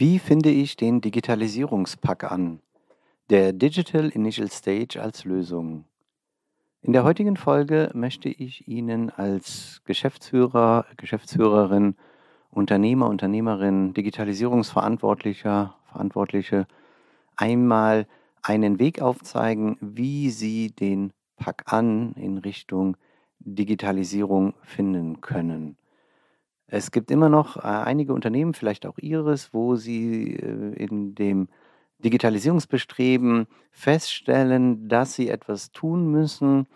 Wie finde ich den Digitalisierungspack an? Der Digital Initial Stage als Lösung. In der heutigen Folge möchte ich Ihnen als Geschäftsführer, Geschäftsführerin, Unternehmer, Unternehmerin, Digitalisierungsverantwortlicher, Verantwortliche einmal einen Weg aufzeigen, wie Sie den Pack an in Richtung Digitalisierung finden können. Es gibt immer noch äh, einige Unternehmen, vielleicht auch Ihres, wo Sie äh, in dem Digitalisierungsbestreben feststellen, dass Sie etwas tun müssen,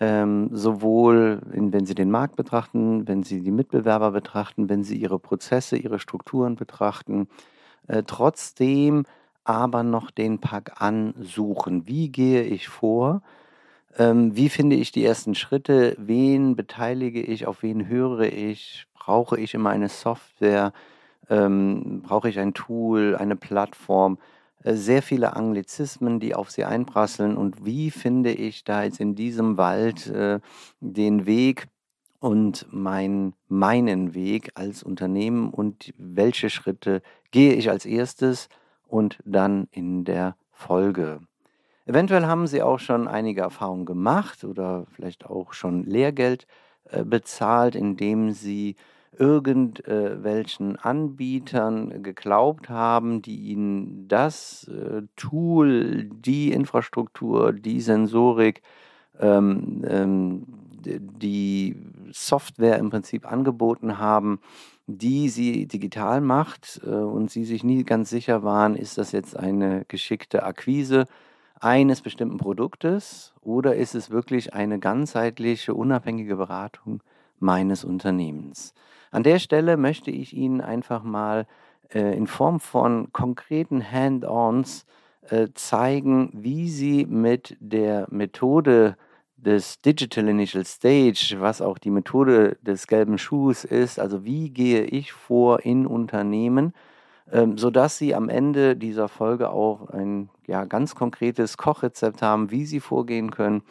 ähm, sowohl in, wenn Sie den Markt betrachten, wenn Sie die Mitbewerber betrachten, wenn Sie Ihre Prozesse, Ihre Strukturen betrachten, äh, trotzdem aber noch den Pack ansuchen. Wie gehe ich vor? Ähm, wie finde ich die ersten Schritte? Wen beteilige ich? Auf wen höre ich? Brauche ich immer eine Software? Ähm, brauche ich ein Tool, eine Plattform? Äh, sehr viele Anglizismen, die auf sie einprasseln. Und wie finde ich da jetzt in diesem Wald äh, den Weg und mein, meinen Weg als Unternehmen und welche Schritte gehe ich als erstes und dann in der Folge? Eventuell haben Sie auch schon einige Erfahrungen gemacht oder vielleicht auch schon Lehrgeld äh, bezahlt, indem Sie irgendwelchen Anbietern geglaubt haben, die ihnen das äh, Tool, die Infrastruktur, die Sensorik, ähm, ähm, die Software im Prinzip angeboten haben, die sie digital macht äh, und sie sich nie ganz sicher waren, ist das jetzt eine geschickte Akquise eines bestimmten Produktes oder ist es wirklich eine ganzheitliche, unabhängige Beratung meines Unternehmens? An der Stelle möchte ich Ihnen einfach mal äh, in Form von konkreten Hand-ons äh, zeigen, wie Sie mit der Methode des Digital Initial Stage, was auch die Methode des gelben Schuhs ist, also wie gehe ich vor in Unternehmen, ähm, sodass Sie am Ende dieser Folge auch ein ja, ganz konkretes Kochrezept haben, wie Sie vorgehen können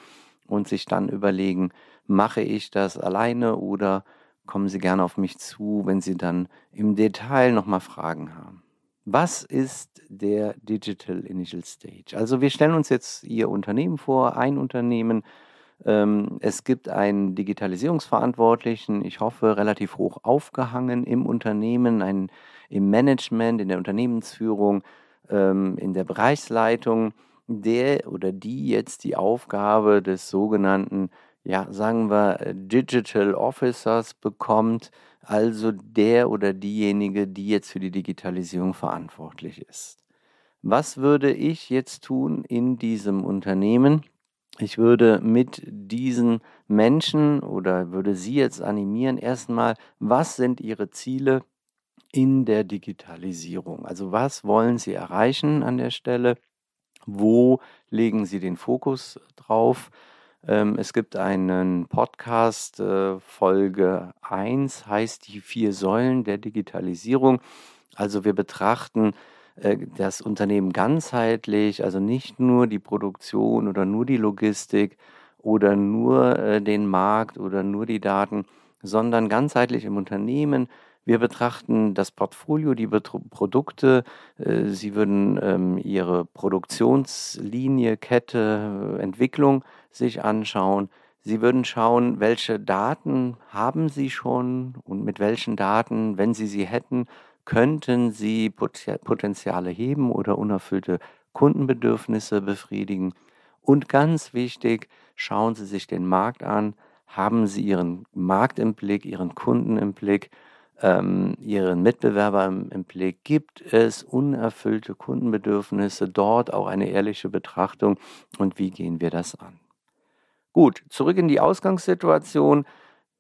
und sich dann überlegen, mache ich das alleine oder kommen Sie gerne auf mich zu, wenn Sie dann im Detail nochmal Fragen haben. Was ist der Digital Initial Stage? Also wir stellen uns jetzt Ihr Unternehmen vor, ein Unternehmen. Ähm, es gibt einen Digitalisierungsverantwortlichen, ich hoffe relativ hoch aufgehangen im Unternehmen, ein im Management, in der Unternehmensführung, ähm, in der Bereichsleitung, der oder die jetzt die Aufgabe des sogenannten, ja, sagen wir, Digital Officers bekommt, also der oder diejenige, die jetzt für die Digitalisierung verantwortlich ist. Was würde ich jetzt tun in diesem Unternehmen? Ich würde mit diesen Menschen oder würde sie jetzt animieren, erstmal, was sind ihre Ziele? In der Digitalisierung. Also was wollen Sie erreichen an der Stelle? Wo legen Sie den Fokus drauf? Ähm, es gibt einen Podcast, äh, Folge 1 heißt die vier Säulen der Digitalisierung. Also wir betrachten äh, das Unternehmen ganzheitlich, also nicht nur die Produktion oder nur die Logistik oder nur äh, den Markt oder nur die Daten, sondern ganzheitlich im Unternehmen. Wir betrachten das Portfolio, die Produkte. Äh, Sie würden ähm, Ihre Produktionslinie, Kette, Entwicklung sich anschauen. Sie würden schauen, welche Daten haben Sie schon und mit welchen Daten, wenn Sie sie hätten, könnten Sie Potenziale heben oder unerfüllte Kundenbedürfnisse befriedigen. Und ganz wichtig, schauen Sie sich den Markt an, haben Sie Ihren Markt im Blick, Ihren Kunden im Blick, ähm, Ihren Mitbewerber im, im Blick. Gibt es unerfüllte Kundenbedürfnisse, dort auch eine ehrliche Betrachtung und wie gehen wir das an? Gut, zurück in die Ausgangssituation.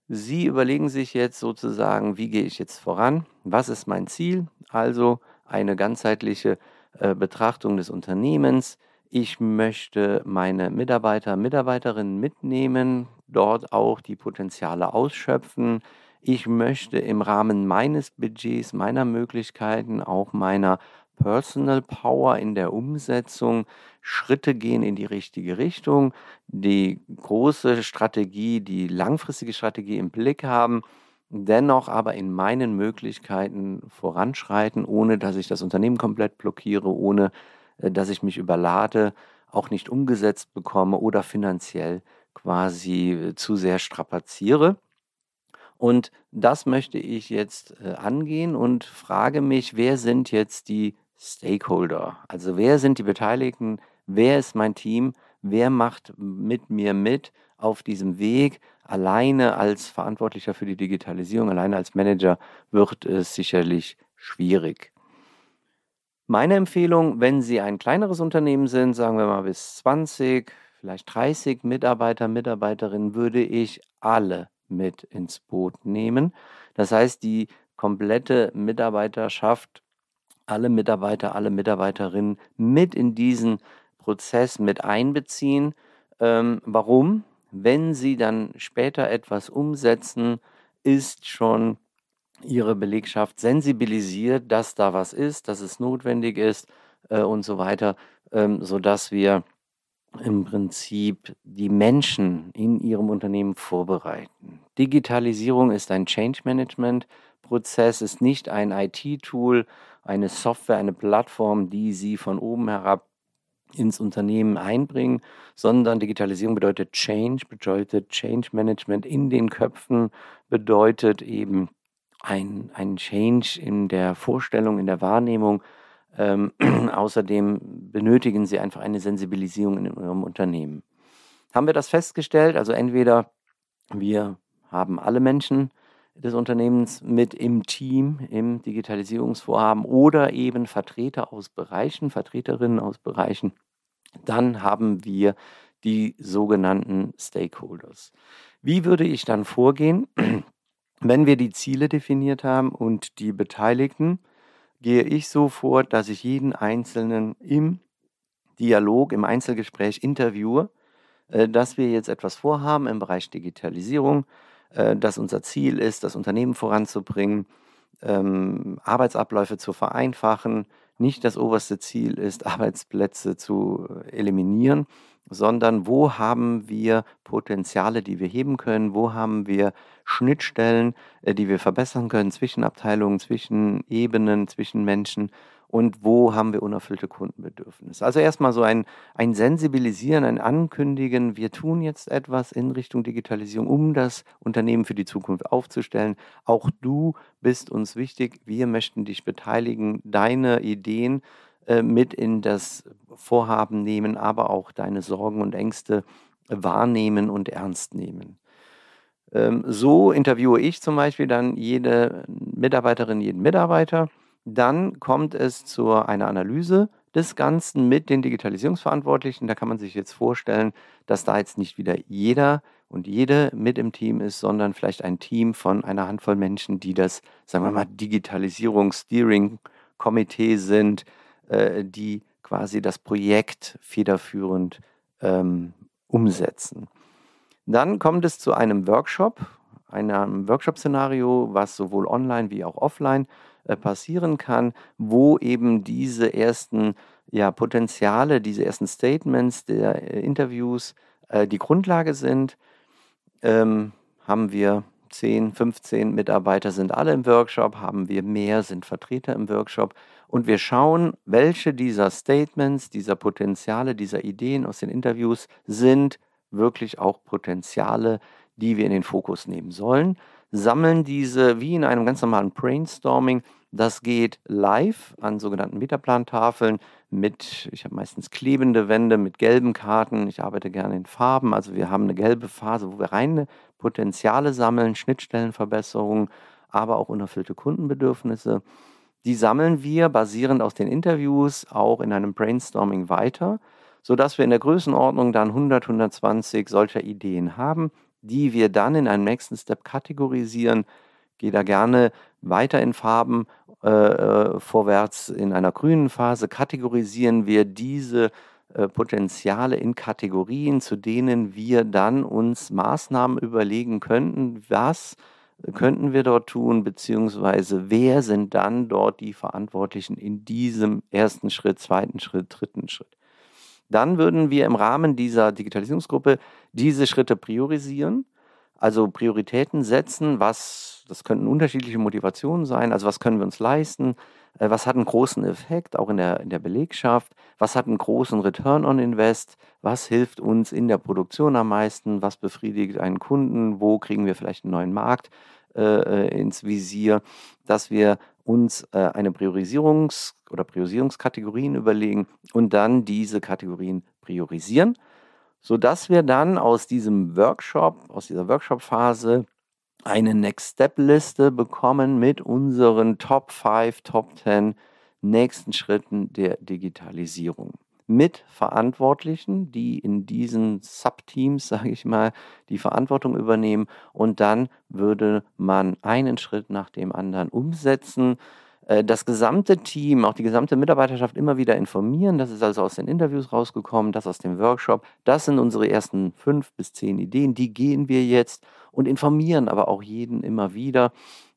Sie überlegen sich jetzt sozusagen, wie gehe ich jetzt voran? Was ist mein Ziel? Also eine ganzheitliche äh, Betrachtung des Unternehmens. Ich möchte meine Mitarbeiter, Mitarbeiterinnen mitnehmen, dort auch die Potenziale ausschöpfen. Ich möchte im Rahmen meines Budgets, meiner Möglichkeiten, auch meiner Personal Power in der Umsetzung Schritte gehen in die richtige Richtung, die große Strategie, die langfristige Strategie im Blick haben, dennoch aber in meinen Möglichkeiten voranschreiten, ohne dass ich das Unternehmen komplett blockiere, ohne äh, dass ich mich überlade, auch nicht umgesetzt bekomme oder finanziell quasi äh, zu sehr strapaziere. Und das möchte ich jetzt äh, angehen und frage mich, wer sind jetzt die Stakeholder? Also wer sind die Beteiligten? Wer ist mein Team? Wer macht mit mir mit auf diesem Weg? Alleine als Verantwortlicher für die Digitalisierung, alleine als Manager wird es sicherlich schwierig. Meine Empfehlung, wenn Sie ein kleineres Unternehmen sind, sagen wir mal bis 20, vielleicht 30 Mitarbeiter, Mitarbeiterinnen, würde ich alle mit ins Boot nehmen. Das heißt, die komplette Mitarbeiterschaft, alle Mitarbeiter, alle Mitarbeiterinnen mit in diesen Prozess mit einbeziehen. Ähm, warum? Wenn Sie dann später etwas umsetzen, ist schon Ihre Belegschaft sensibilisiert, dass da was ist, dass es notwendig ist äh, und so weiter, ähm, sodass wir im Prinzip die Menschen in ihrem Unternehmen vorbereiten. Digitalisierung ist ein Change Management Prozess, ist nicht ein IT-Tool, eine Software, eine Plattform, die Sie von oben herab ins Unternehmen einbringen, sondern Digitalisierung bedeutet Change, bedeutet Change Management in den Köpfen, bedeutet eben ein, ein Change in der Vorstellung, in der Wahrnehmung. Ähm, außerdem benötigen sie einfach eine Sensibilisierung in ihrem Unternehmen. Haben wir das festgestellt? Also entweder wir haben alle Menschen des Unternehmens mit im Team, im Digitalisierungsvorhaben oder eben Vertreter aus Bereichen, Vertreterinnen aus Bereichen, dann haben wir die sogenannten Stakeholders. Wie würde ich dann vorgehen, wenn wir die Ziele definiert haben und die Beteiligten? Gehe ich so vor, dass ich jeden Einzelnen im Dialog, im Einzelgespräch interviewe, äh, dass wir jetzt etwas vorhaben im Bereich Digitalisierung, äh, dass unser Ziel ist, das Unternehmen voranzubringen, ähm, Arbeitsabläufe zu vereinfachen, nicht das oberste Ziel ist, Arbeitsplätze zu eliminieren, sondern wo haben wir Potenziale, die wir heben können, wo haben wir Schnittstellen, äh, die wir verbessern können zwischen Abteilungen, zwischen Ebenen, zwischen Menschen und wo haben wir unerfüllte Kundenbedürfnisse. Also erstmal so ein, ein Sensibilisieren, ein Ankündigen, wir tun jetzt etwas in Richtung Digitalisierung, um das Unternehmen für die Zukunft aufzustellen. Auch du bist uns wichtig, wir möchten dich beteiligen, deine Ideen mit in das Vorhaben nehmen, aber auch deine Sorgen und Ängste wahrnehmen und ernst nehmen. Ähm, so interviewe ich zum Beispiel dann jede Mitarbeiterin, jeden Mitarbeiter dann kommt es zu einer Analyse des Ganzen mit den Digitalisierungsverantwortlichen. Da kann man sich jetzt vorstellen, dass da jetzt nicht wieder jeder und jede mit im Team ist, sondern vielleicht ein Team von einer Handvoll Menschen, die das, sagen wir mal, Digitalisierungs-Steering-Komitee sind, äh, die quasi das Projekt federführend ähm, umsetzen. Dann kommt es zu einem Workshop, einem Workshop-Szenario, was sowohl online wie auch offline äh, passieren kann, wo eben diese ersten ja, Potenziale, diese ersten Statements der äh, Interviews äh, die Grundlage sind, ähm, haben wir 10, 15 Mitarbeiter sind alle im Workshop, haben wir mehr, sind Vertreter im Workshop und wir schauen, welche dieser Statements, dieser Potenziale, dieser Ideen aus den Interviews sind wirklich auch Potenziale, die wir in den Fokus nehmen sollen, sammeln diese wie in einem ganz normalen Brainstorming. Das geht live an sogenannten Metaplantafeln mit, ich habe meistens klebende Wände mit gelben Karten. Ich arbeite gerne in Farben. Also wir haben eine gelbe Phase, wo wir reine Potenziale sammeln, Schnittstellenverbesserungen, aber auch unerfüllte Kundenbedürfnisse. Die sammeln wir basierend aus den Interviews auch in einem Brainstorming weiter, sodass wir in der Größenordnung dann 100, 120 solcher Ideen haben, die wir dann in einem nächsten Step kategorisieren. Gehe da gerne weiter in Farben äh, äh, vorwärts. In einer grünen Phase kategorisieren wir diese äh, Potenziale in Kategorien, zu denen wir dann uns Maßnahmen überlegen könnten, was könnten wir dort tun, beziehungsweise wer sind dann dort die Verantwortlichen in diesem ersten Schritt, zweiten Schritt, dritten Schritt. Dann würden wir im Rahmen dieser Digitalisierungsgruppe diese Schritte priorisieren, also Prioritäten setzen, was, das könnten unterschiedliche Motivationen sein, also was können wir uns leisten, was hat einen großen Effekt, auch in der, in der Belegschaft, was hat einen großen Return on Invest, was hilft uns in der Produktion am meisten, was befriedigt einen Kunden, wo kriegen wir vielleicht einen neuen Markt äh, äh ins Visier, dass wir uns äh, eine Priorisierungs- oder Priorisierungskategorien überlegen und dann diese Kategorien priorisieren, sodass wir dann aus diesem Workshop, aus dieser Workshop-Phase eine Next Step Liste bekommen mit unseren Top 5, Top 10 nächsten Schritten der Digitalisierung. Mit Verantwortlichen, die in diesen Subteams, sage ich mal, die Verantwortung übernehmen und dann würde man einen Schritt nach dem anderen umsetzen äh, das gesamte Team, auch die gesamte Mitarbeiterschaft immer wieder informieren. Das ist also aus den Interviews rausgekommen, das aus dem Workshop. Das sind unsere ersten fünf bis zehn Ideen. Die gehen wir jetzt und informieren aber auch jeden immer wieder.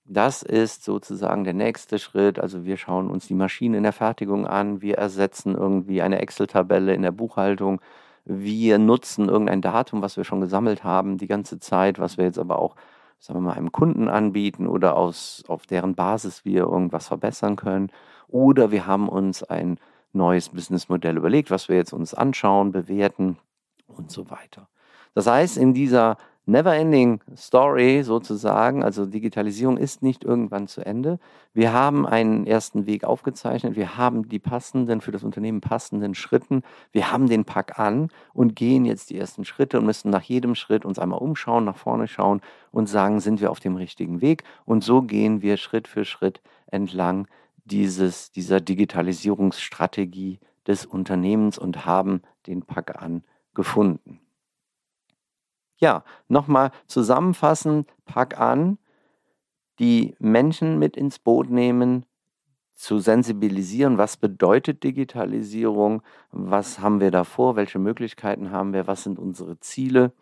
Das ist sozusagen der nächste Schritt. Also wir schauen uns die Maschine in der Fertigung an. Wir ersetzen irgendwie eine Excel-Tabelle in der Buchhaltung. Wir nutzen irgendein Datum, was wir schon gesammelt haben, die ganze Zeit, was wir jetzt aber auch sagen wir mal, einem Kunden anbieten oder aus, auf deren Basis wir irgendwas verbessern können. Oder wir haben uns ein neues Businessmodell überlegt, was wir jetzt uns anschauen, bewerten und so weiter. Das heißt, in dieser Never-Ending Story sozusagen, also Digitalisierung ist nicht irgendwann zu Ende. Wir haben einen ersten Weg aufgezeichnet, wir haben die passenden, für das Unternehmen passenden Schritten, wir haben den Pack an und gehen jetzt die ersten Schritte und müssen nach jedem Schritt uns einmal umschauen, nach vorne schauen und sagen, sind wir auf dem richtigen Weg? Und so gehen wir Schritt für Schritt entlang dieses, dieser Digitalisierungsstrategie des Unternehmens und haben den Pack an gefunden. Ja, nochmal zusammenfassen, pack an, die Menschen mit ins Boot nehmen, zu sensibilisieren, was bedeutet Digitalisierung, was haben wir davor, welche Möglichkeiten haben wir, was sind unsere Ziele,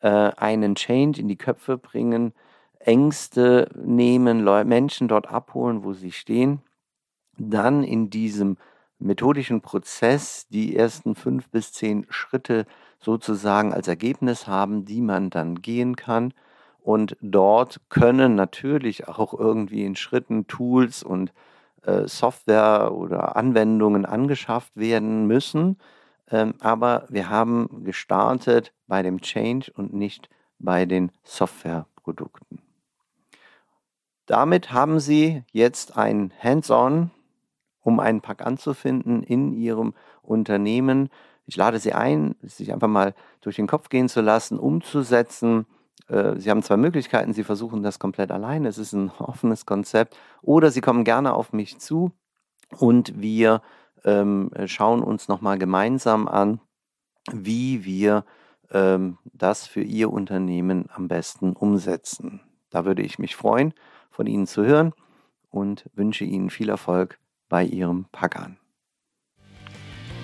äh, einen Change in die Köpfe bringen, Ängste nehmen, Leu Menschen dort abholen, wo sie stehen, dann in diesem methodischen Prozess die ersten fünf bis zehn Schritte sozusagen als Ergebnis haben, die man dann gehen kann. Und dort können natürlich auch irgendwie in Schritten Tools und äh, Software oder Anwendungen angeschafft werden müssen. Ähm, aber wir haben gestartet bei dem Change und nicht bei den Softwareprodukten. Damit haben Sie jetzt ein Hands-on, um einen Pack anzufinden in Ihrem Unternehmen ich lade Sie ein, sich einfach mal durch den Kopf gehen zu lassen, umzusetzen. Äh, Sie haben zwei Möglichkeiten. Sie versuchen das komplett alleine. Es ist ein offenes Konzept. Oder Sie kommen gerne auf mich zu und wir ähm, schauen uns nochmal gemeinsam an, wie wir ähm, das für Ihr Unternehmen am besten umsetzen. Da würde ich mich freuen, von Ihnen zu hören und wünsche Ihnen viel Erfolg bei Ihrem Packern.